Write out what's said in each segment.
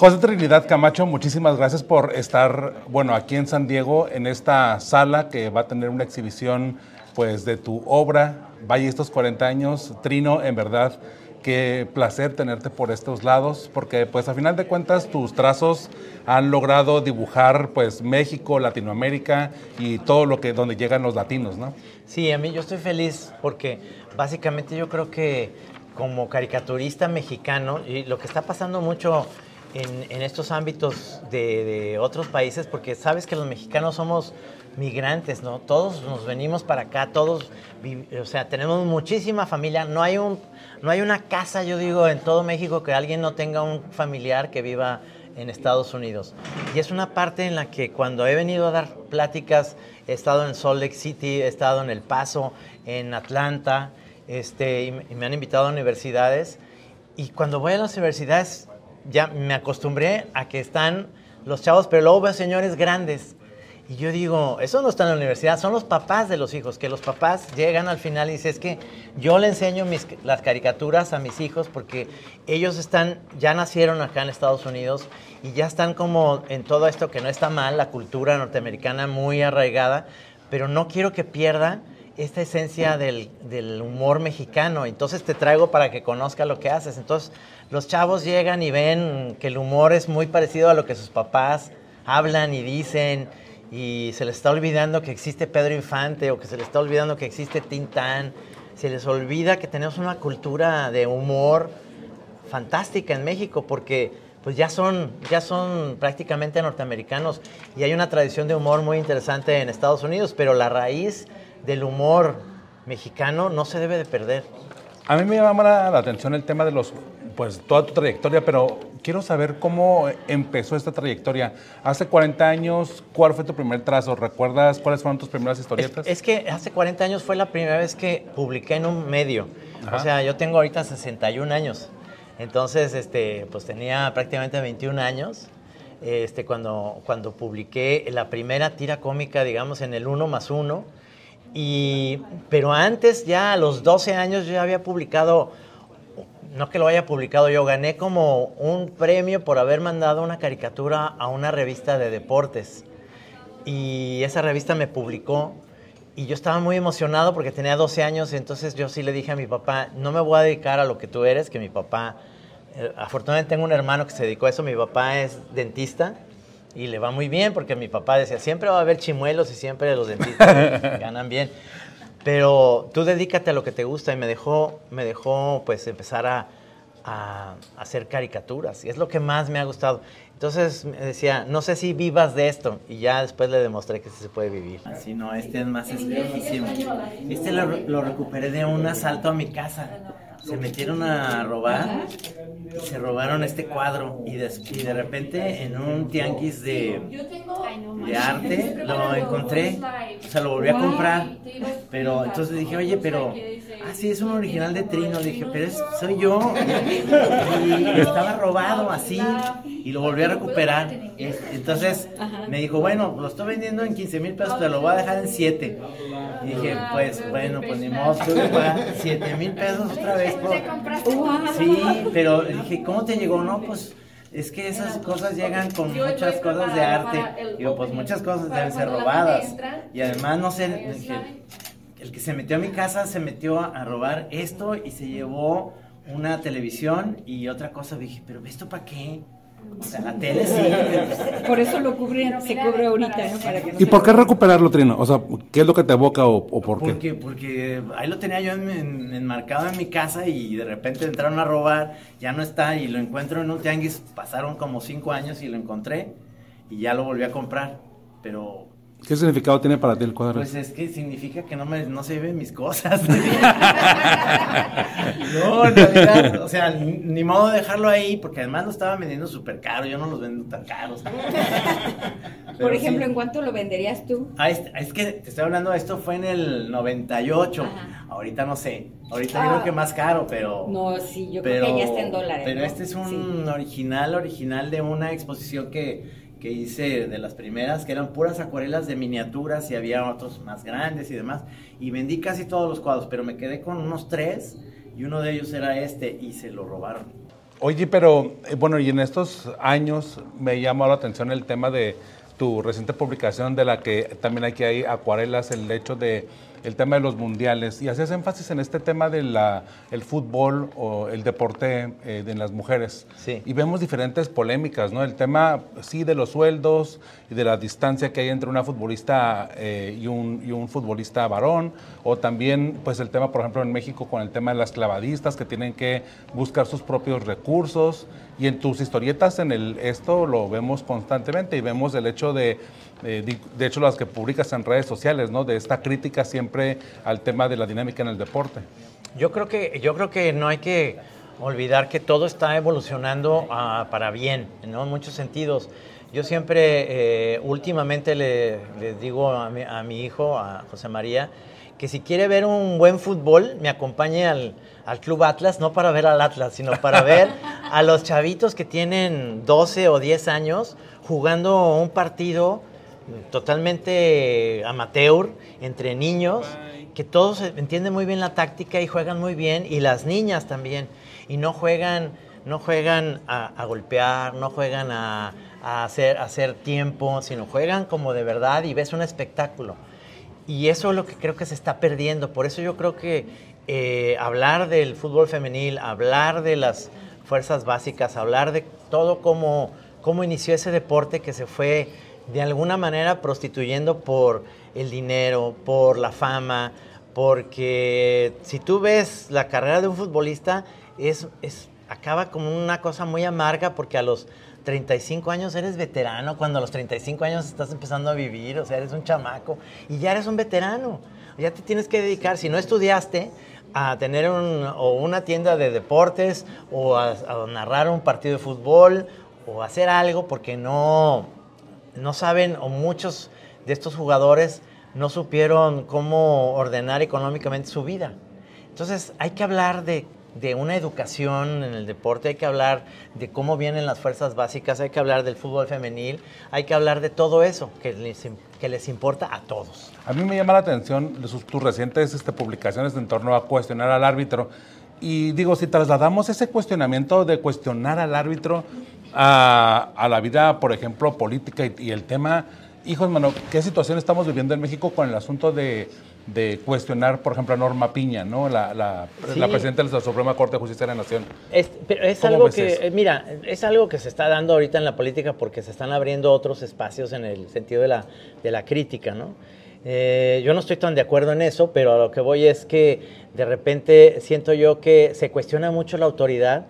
José Trinidad Camacho, muchísimas gracias por estar, bueno, aquí en San Diego, en esta sala que va a tener una exhibición, pues, de tu obra, Vaya estos 40 años. Trino, en verdad, qué placer tenerte por estos lados, porque, pues, a final de cuentas, tus trazos han logrado dibujar, pues, México, Latinoamérica y todo lo que, donde llegan los latinos, ¿no? Sí, a mí yo estoy feliz porque, básicamente, yo creo que como caricaturista mexicano, y lo que está pasando mucho en, estos ámbitos de, otros países, porque sabes que los mexicanos somos migrantes, ¿no? Todos nos venimos para acá, todos, o sea, tenemos muchísima familia. No hay, un, no hay una casa, yo digo, en todo México que alguien no tenga un familiar que viva en Estados Unidos. Y es una parte en la que cuando he venido a dar pláticas, he estado en Salt Lake City, he estado en El Paso, en Atlanta, este, y me han invitado a universidades. Y cuando voy a las universidades, ya me acostumbré a que están los chavos, pero luego veo señores grandes. Y yo digo, eso no está en la universidad, son los papás de los hijos, que los papás llegan al final y dicen, es que yo le enseño mis, las caricaturas a mis hijos porque ellos están, ya nacieron acá en Estados Unidos y ya están como en todo esto que no está mal, la cultura norteamericana muy arraigada, pero no quiero que pierda esta esencia del, del humor mexicano. Entonces te traigo para que conozca lo que haces. Entonces los chavos llegan y ven que el humor es muy parecido a lo que sus papás hablan y dicen y se les está olvidando que existe Pedro Infante o que se les está olvidando que existe Tintán. Se les olvida que tenemos una cultura de humor fantástica en México porque pues ya son, ya son prácticamente norteamericanos y hay una tradición de humor muy interesante en Estados Unidos, pero la raíz del humor mexicano no se debe de perder. A mí me llama la atención el tema de los pues toda tu trayectoria, pero quiero saber cómo empezó esta trayectoria. Hace 40 años, ¿cuál fue tu primer trazo? ¿Recuerdas cuáles fueron tus primeras historietas? Es, que hace 40 años fue la primera vez que publiqué en un medio. O sea, yo tengo ahorita 61 años. Entonces, este, pues tenía prácticamente 21 años este, cuando, cuando publiqué la primera tira cómica, digamos, en el 1 más 1. Y, pero antes, ya a los 12 años, yo ya había publicado no que lo haya publicado yo, gané como un premio por haber mandado una caricatura a una revista de deportes. Y esa revista me publicó y yo estaba muy emocionado porque tenía 12 años, entonces yo sí le dije a mi papá, no me voy a dedicar a lo que tú eres, que mi papá, eh, afortunadamente tengo un hermano que se dedicó a eso, mi papá es dentista y le va muy bien porque mi papá decía, siempre va a haber chimuelos y siempre los dentistas ganan bien pero tú dedícate a lo que te gusta y me dejó, me dejó pues empezar a, hacer caricaturas y es lo que más me ha gustado. Entonces me decía, no sé si vivas de esto y ya después le demostré que sí se puede vivir. Así no, este es más específico. Este lo, lo recuperé de un asalto a mi casa se metieron a robar y se robaron este cuadro y de, de repente en un tianguis de, de arte lo encontré, o sea, lo volví a comprar, pero entonces dije, oye, pero, ah, sí, es un original de Trino, dije, pero es, soy yo, y estaba robado así, y lo volví a recuperar, entonces me dijo, bueno, lo estoy vendiendo en 15 mil pesos, te lo voy a dejar en 7, y dije, pues, bueno, pues ni modo, tuve que 7 mil pesos otra vez Sí, pero dije, ¿cómo te llegó? No, pues es que esas cosas llegan con muchas cosas de arte. Digo, pues muchas cosas deben ser robadas. Y además, no sé, el que se metió a mi casa se metió a robar esto y se llevó una televisión y otra cosa. Dije, pero ¿esto para qué? O sea, la tele sí. Por eso lo cubre, se cubre ahorita, ¿no? ¿Y por qué recuperarlo, Trino? O sea, ¿qué es lo que te evoca o, por porque, qué? Porque ahí lo tenía yo enmarcado en mi casa y de repente entraron a robar, ya no está y lo encuentro en un tianguis. Pasaron como cinco años y lo encontré y ya lo volví a comprar. Pero ¿Qué significado tiene para ti el cuadro? Pues es que significa que no, me, no se ven mis cosas. no, en realidad, o sea, ni, modo de dejarlo ahí, porque además lo estaba vendiendo súper caro, yo no los vendo tan caros. Por ejemplo, ¿en cuánto lo venderías tú? Ah, es, que te estoy hablando, esto fue en el 98, ahorita no sé, ahorita yo creo que más caro, pero... No, sí, yo creo que ya está en dólares. Pero este es un original, original de una exposición que que hice de las primeras, que eran puras acuarelas de miniaturas y había otros más grandes y demás. Y vendí casi todos los cuadros, pero me quedé con unos tres y uno de ellos era este y se lo robaron. Oye, pero eh, bueno, y en estos años me llamó la atención el tema de tu reciente publicación de la que también aquí hay acuarelas, el hecho de el tema de los mundiales y hacías énfasis en este tema del el fútbol o el deporte eh, de las mujeres. Sí. Y vemos diferentes polémicas, ¿no? El tema, sí, de los sueldos y de la distancia que hay entre una futbolista eh, y, un, y un futbolista varón, o también, pues, el tema, por ejemplo, en México con el tema de las clavadistas que tienen que buscar sus propios recursos. Y en tus historietas, en el, esto lo vemos constantemente y vemos el hecho de eh, de hecho las que publicas en redes sociales, ¿no? De esta crítica siempre al tema de la dinámica en el deporte. Yo creo que, yo creo que no hay que olvidar que todo está evolucionando uh, para bien, ¿no? En muchos sentidos. Yo siempre, eh, últimamente le, le digo a mi, a mi, hijo, a José María, que si quiere ver un buen fútbol, me acompañe al, al Club Atlas, no para ver al Atlas, sino para ver a los chavitos que tienen 12 o 10 años jugando un partido totalmente amateur, entre niños, que todos entienden muy bien la táctica y juegan muy bien, y las niñas también, y no juegan, no juegan a, golpear, no juegan a, hacer, hacer tiempo, sino juegan como de verdad y ves un espectáculo. Y eso es lo que creo que se está perdiendo. Por eso yo creo que eh, hablar del fútbol femenil, hablar de las fuerzas básicas, hablar de todo cómo, cómo inició ese deporte que se fue de alguna manera prostituyendo por el dinero, por la fama, porque si tú ves la carrera de un futbolista, es, es, acaba como una cosa muy amarga porque a los 35 años eres veterano, cuando a los 35 años estás empezando a vivir, o sea, eres un chamaco y ya eres un veterano, ya te tienes que dedicar, si no estudiaste, a tener un, o una tienda de deportes o a, a narrar un partido de fútbol o hacer algo porque no, no saben, o muchos de estos jugadores no supieron cómo ordenar económicamente su vida. Entonces hay que hablar de, una educación en el deporte, hay que hablar de cómo vienen las fuerzas básicas, hay que hablar del fútbol femenil, hay que hablar de todo eso que les, que les importa a todos. A mí me llama la atención tus recientes este, publicaciones en torno a cuestionar al árbitro. Y digo, si trasladamos ese cuestionamiento de cuestionar al árbitro a, la vida, por ejemplo, política y, el tema, hijos, mano, ¿qué situación estamos viviendo en México con el asunto de, cuestionar, por ejemplo, a Norma Piña, ¿no? La, la, presidenta de la Suprema Corte de Justicia de la Nación. Es, pero es algo que, eh, mira, es algo que se está dando ahorita en la política porque se están abriendo otros espacios en el sentido de la, de la crítica, ¿no? Eh, yo no estoy tan de acuerdo en eso, pero a lo que voy es que de repente siento yo que se cuestiona mucho la autoridad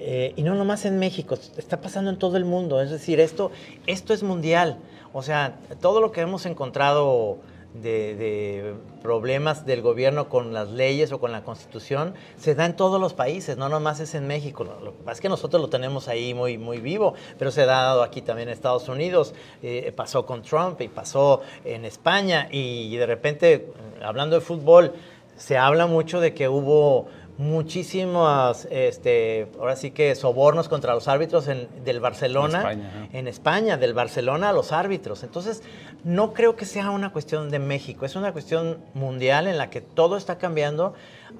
eh, y no nomás en México, está pasando en todo el mundo. Es decir, esto, esto es mundial. O sea, todo lo que hemos encontrado de, problemas del gobierno con las leyes o con la constitución se da en todos los países, no nomás es en México. Lo que pasa es que nosotros lo tenemos ahí muy, muy vivo, pero se ha dado aquí también en Estados Unidos, eh, pasó con Trump y pasó en España y de repente, hablando de fútbol, se habla mucho de que hubo muchísimos, este, ahora sí que sobornos contra los árbitros del Barcelona, en España, del Barcelona a los árbitros. Entonces, no creo que sea una cuestión de México, es una cuestión mundial en la que todo está cambiando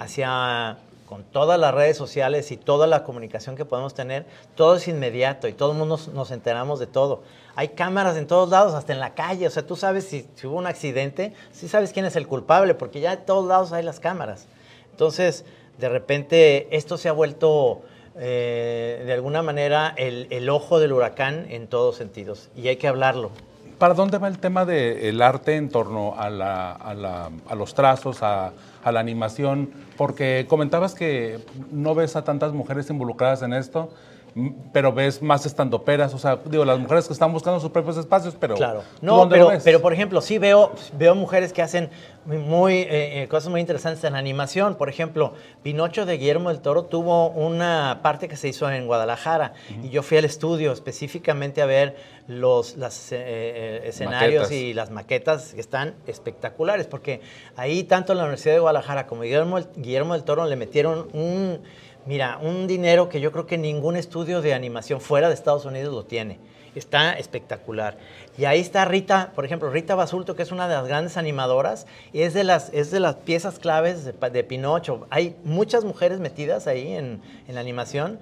hacia, con todas las redes sociales y toda la comunicación que podemos tener, todo es inmediato y todo el mundo nos, enteramos de todo. Hay cámaras en todos lados, hasta en la calle, o sea, tú sabes si, si hubo un accidente, sí sabes quién es el culpable, porque ya en todos lados hay las cámaras. Entonces, de repente esto se ha vuelto eh, de alguna manera el, ojo del huracán en todos sentidos y hay que hablarlo. ¿Para dónde va el tema del arte en torno a, los trazos, a, la animación? Porque comentabas que no ves a tantas mujeres involucradas en esto pero ves más estandoperas, o sea, digo, las mujeres que están buscando sus propios espacios, pero claro, no, pero, pero por ejemplo, sí veo, veo mujeres que hacen muy eh, eh, cosas muy interesantes en animación, por ejemplo, Pinocho de Guillermo del Toro tuvo una parte que se hizo en Guadalajara y yo fui al estudio específicamente a ver los las, eh, escenarios y las maquetas que están espectaculares, porque ahí tanto la Universidad de Guadalajara como Guillermo, Guillermo del Toro le metieron un Mira, un dinero que yo creo que ningún estudio de animación fuera de Estados Unidos lo tiene. Está espectacular. Y ahí está Rita, por ejemplo, Rita Basulto, que es una de las grandes animadoras, y es de las, es de las piezas claves de, Pinocho. Hay muchas mujeres metidas ahí en, la animación,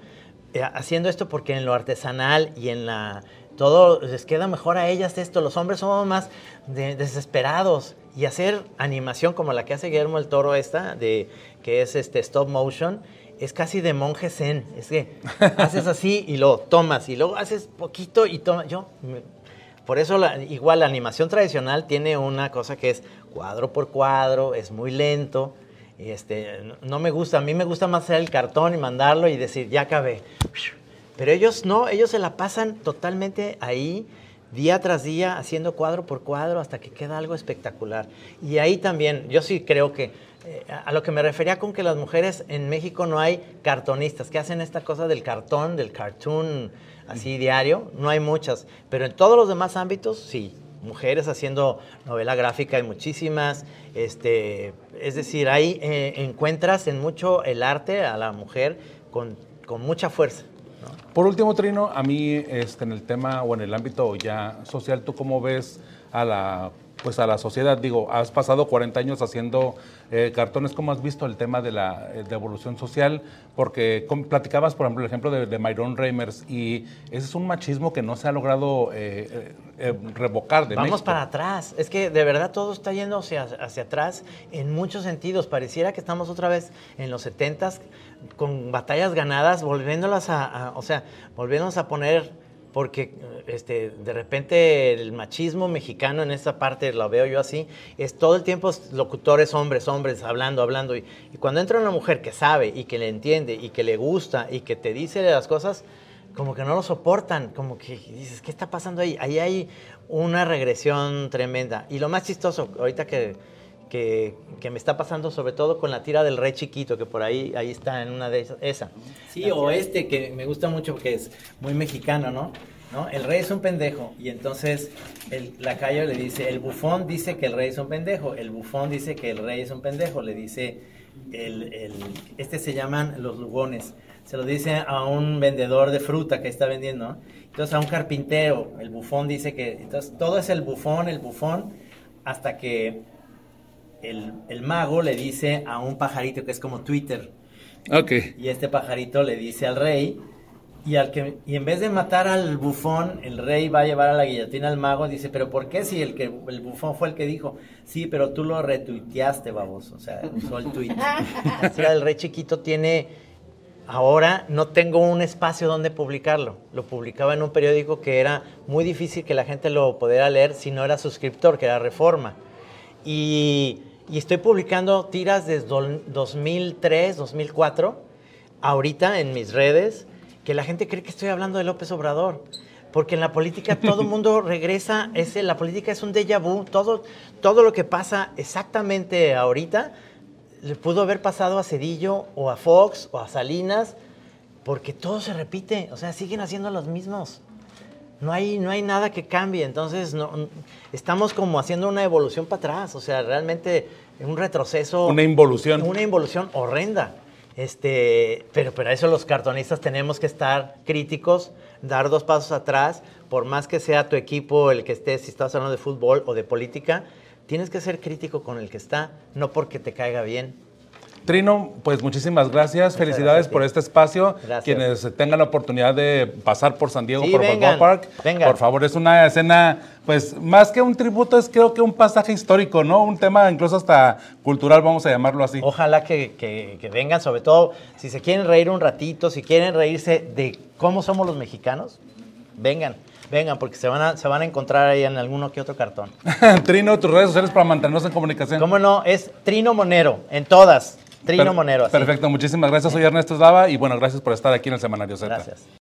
eh, haciendo esto porque en lo artesanal y en la todo les queda mejor a ellas esto. Los hombres somos más desesperados y hacer animación como la que hace Guillermo el Toro esta, de que es este stop motion, es casi de monje zen. Es que haces así y lo tomas y luego haces poquito y tomas. Yo por eso igual la animación tradicional tiene una cosa que es cuadro por cuadro, es muy lento. Este, no me gusta, a mí me gusta más hacer el cartón y mandarlo y decir, ya acabé. Pero ellos no, ellos se la pasan totalmente ahí, día tras día, haciendo cuadro por cuadro hasta que queda algo espectacular. Y ahí también, yo sí creo que eh, a lo que me refería con que las mujeres en México no hay cartonistas que hacen esta cosa del cartón, del cartoon así diario, no hay muchas, pero en todos los demás ámbitos sí. Mujeres haciendo novela gráfica hay muchísimas, este, es decir, ahí eh, encuentras en mucho el arte a la mujer con, con mucha fuerza. Por último, Trino, a mí este, en el tema o en el ámbito ya social, ¿tú cómo ves a la pues a la sociedad. Digo, has pasado 40 años haciendo eh, cartones, ¿cómo has visto el tema de la eh, evolución social? Porque platicabas, por ejemplo, el ejemplo de, de, Myron Reimers y ese es un machismo que no se ha logrado eh, revocar de Vamos para atrás. Es que de verdad todo está yendo hacia, hacia atrás en muchos sentidos. Pareciera que estamos otra vez en los 70s con batallas ganadas, volviéndolas a, o sea, volviéndonos a poner porque este, de repente el machismo mexicano en esta parte, lo veo yo así, es todo el tiempo locutores hombres, hombres, hablando, hablando. Y, cuando entra una mujer que sabe y que le entiende y que le gusta y que te dice las cosas, como que no lo soportan, como que dices, ¿qué está pasando ahí? Ahí hay una regresión tremenda. Y lo más chistoso, ahorita que que, me está pasando sobre todo con la tira del rey chiquito, que por ahí, ahí está en una de esas, esa. Sí, o este que me gusta mucho porque es muy mexicano, ¿no? ¿No? El rey es un pendejo y entonces el lacayo le dice, el bufón dice que el rey es un pendejo, el bufón dice que el rey es un pendejo, le dice, el, el, este se llaman los lugones, se lo dice a un vendedor de fruta que está vendiendo, entonces a un carpintero, el bufón dice que, entonces todo es el bufón, el bufón, hasta que el, mago le dice a un pajarito que es como Twitter. Ok. Y este pajarito le dice al rey, y, al que, y en vez de matar al bufón, el rey va a llevar a la guillotina al mago. Dice, pero ¿por qué si el, que, el bufón fue el que dijo? Sí, pero tú lo retuiteaste, baboso. O sea, usó el tweet. Así el rey chiquito tiene... Ahora no tengo un espacio donde publicarlo. Lo publicaba en un periódico que era muy difícil que la gente lo pudiera leer si no era suscriptor, que era Reforma. Y y estoy publicando tiras desde 2003, 2004, ahorita en mis redes, que la gente cree que estoy hablando de López Obrador. Porque en la política todo el mundo regresa, es, la política es un déjà vu, todo, todo lo que pasa exactamente ahorita le pudo haber pasado a Cedillo o a Fox o a Salinas, porque todo se repite, o sea, siguen haciendo los mismos no hay, no hay nada que cambie. Entonces, no, estamos como haciendo una evolución para atrás. O sea, realmente un retroceso. Una involución. Una involución horrenda. Este, pero para eso los cartonistas tenemos que estar críticos, dar dos pasos atrás, por más que sea tu equipo el que esté, si estás hablando de fútbol o de política, tienes que ser crítico con el que está, no porque te caiga bien. Trino, pues muchísimas gracias. Felicidades por este espacio. Quienes tengan la oportunidad de pasar por San Diego, por vengan, Park, por favor, es una escena, pues más que un tributo, es creo que un pasaje histórico, ¿no? Un tema incluso hasta cultural, vamos a llamarlo así. Ojalá que, que vengan, sobre todo si se quieren reír un ratito, si quieren reírse de cómo somos los mexicanos, vengan. Vengan, porque se van, a, se van a encontrar ahí en alguno que otro cartón. Trino, tus redes sociales para mantenernos en comunicación. ¿Cómo no? Es Trino Monero, en todas. Trino Monero. Perfecto, muchísimas gracias. Soy Ernesto Dava y bueno, gracias por estar aquí en el Semanario Z. Gracias.